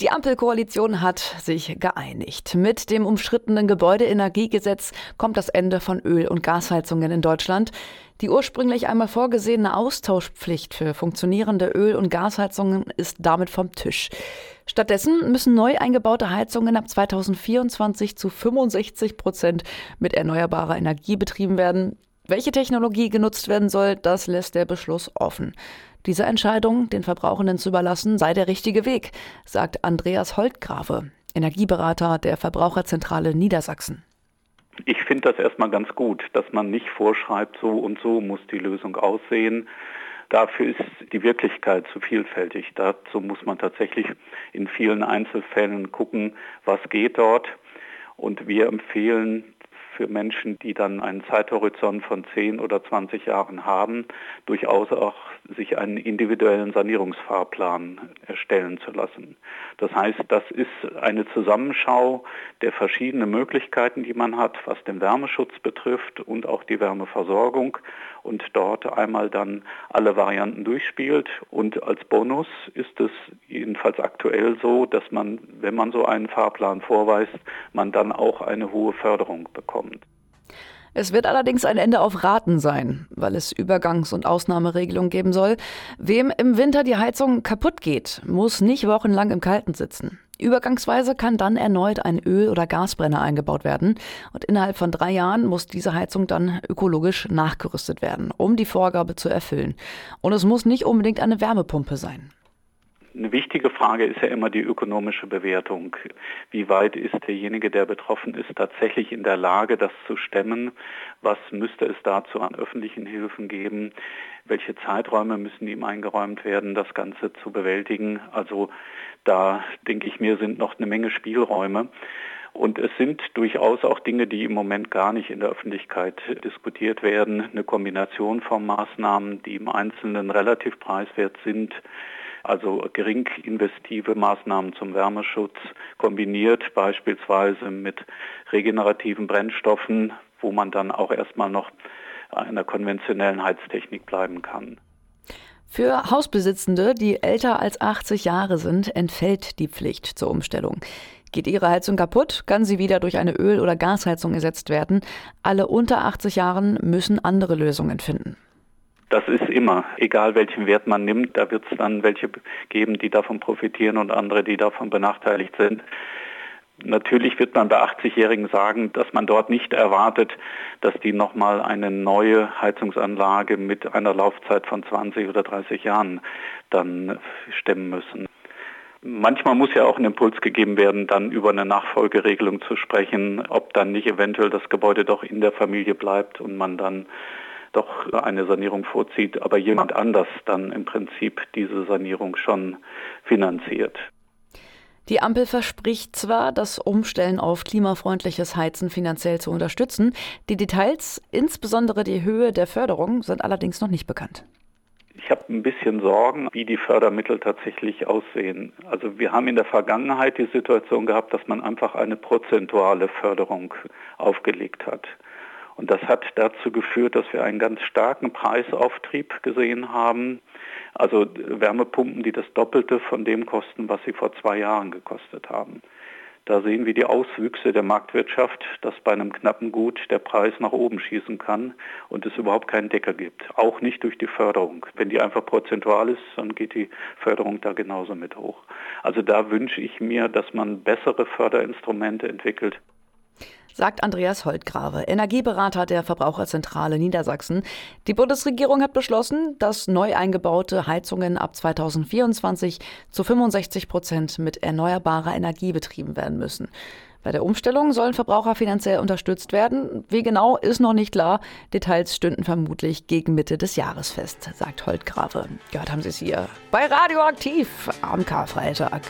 Die Ampelkoalition hat sich geeinigt. Mit dem umstrittenen Gebäudeenergiegesetz kommt das Ende von Öl- und Gasheizungen in Deutschland. Die ursprünglich einmal vorgesehene Austauschpflicht für funktionierende Öl- und Gasheizungen ist damit vom Tisch. Stattdessen müssen neu eingebaute Heizungen ab 2024 zu 65 Prozent mit erneuerbarer Energie betrieben werden. Welche Technologie genutzt werden soll, das lässt der Beschluss offen. Diese Entscheidung, den Verbrauchenden zu überlassen, sei der richtige Weg, sagt Andreas Holtgrave, Energieberater der Verbraucherzentrale Niedersachsen. Ich finde das erstmal ganz gut, dass man nicht vorschreibt, so und so muss die Lösung aussehen. Dafür ist die Wirklichkeit zu vielfältig. Dazu muss man tatsächlich in vielen Einzelfällen gucken, was geht dort. Und wir empfehlen für Menschen, die dann einen Zeithorizont von 10 oder 20 Jahren haben, durchaus auch sich einen individuellen Sanierungsfahrplan erstellen zu lassen. Das heißt, das ist eine Zusammenschau der verschiedenen Möglichkeiten, die man hat, was den Wärmeschutz betrifft und auch die Wärmeversorgung und dort einmal dann alle Varianten durchspielt. Und als Bonus ist es jedenfalls aktuell so, dass man, wenn man so einen Fahrplan vorweist, man dann auch eine hohe Förderung bekommt. Es wird allerdings ein Ende auf Raten sein, weil es Übergangs- und Ausnahmeregelungen geben soll. Wem im Winter die Heizung kaputt geht, muss nicht wochenlang im Kalten sitzen. Übergangsweise kann dann erneut ein Öl- oder Gasbrenner eingebaut werden und innerhalb von drei Jahren muss diese Heizung dann ökologisch nachgerüstet werden, um die Vorgabe zu erfüllen. Und es muss nicht unbedingt eine Wärmepumpe sein. Eine wichtige Frage ist ja immer die ökonomische Bewertung. Wie weit ist derjenige, der betroffen ist, tatsächlich in der Lage, das zu stemmen? Was müsste es dazu an öffentlichen Hilfen geben? Welche Zeiträume müssen ihm eingeräumt werden, das Ganze zu bewältigen? Also da denke ich mir, sind noch eine Menge Spielräume. Und es sind durchaus auch Dinge, die im Moment gar nicht in der Öffentlichkeit diskutiert werden. Eine Kombination von Maßnahmen, die im Einzelnen relativ preiswert sind, also gering investive Maßnahmen zum Wärmeschutz kombiniert beispielsweise mit regenerativen Brennstoffen, wo man dann auch erstmal noch einer konventionellen Heiztechnik bleiben kann. Für Hausbesitzende, die älter als 80 Jahre sind, entfällt die Pflicht zur Umstellung. Geht Ihre Heizung kaputt, kann sie wieder durch eine Öl- oder Gasheizung ersetzt werden. Alle unter 80 Jahren müssen andere Lösungen finden. Das ist immer, egal welchen Wert man nimmt, da wird es dann welche geben, die davon profitieren und andere, die davon benachteiligt sind. Natürlich wird man bei 80-Jährigen sagen, dass man dort nicht erwartet, dass die nochmal eine neue Heizungsanlage mit einer Laufzeit von 20 oder 30 Jahren dann stemmen müssen. Manchmal muss ja auch ein Impuls gegeben werden, dann über eine Nachfolgeregelung zu sprechen, ob dann nicht eventuell das Gebäude doch in der Familie bleibt und man dann doch eine Sanierung vorzieht, aber jemand anders dann im Prinzip diese Sanierung schon finanziert. Die Ampel verspricht zwar, das Umstellen auf klimafreundliches Heizen finanziell zu unterstützen, die Details, insbesondere die Höhe der Förderung, sind allerdings noch nicht bekannt. Ich habe ein bisschen Sorgen, wie die Fördermittel tatsächlich aussehen. Also wir haben in der Vergangenheit die Situation gehabt, dass man einfach eine prozentuale Förderung aufgelegt hat. Und das hat dazu geführt, dass wir einen ganz starken Preisauftrieb gesehen haben. Also Wärmepumpen, die das Doppelte von dem kosten, was sie vor zwei Jahren gekostet haben. Da sehen wir die Auswüchse der Marktwirtschaft, dass bei einem knappen Gut der Preis nach oben schießen kann und es überhaupt keinen Decker gibt. Auch nicht durch die Förderung. Wenn die einfach prozentual ist, dann geht die Förderung da genauso mit hoch. Also da wünsche ich mir, dass man bessere Förderinstrumente entwickelt sagt Andreas Holtgrave, Energieberater der Verbraucherzentrale Niedersachsen. Die Bundesregierung hat beschlossen, dass neu eingebaute Heizungen ab 2024 zu 65 Prozent mit erneuerbarer Energie betrieben werden müssen. Bei der Umstellung sollen Verbraucher finanziell unterstützt werden. Wie genau ist noch nicht klar. Details stünden vermutlich gegen Mitte des Jahres fest, sagt Holtgrave. Gehört haben Sie es hier bei Radioaktiv am Karfreitag.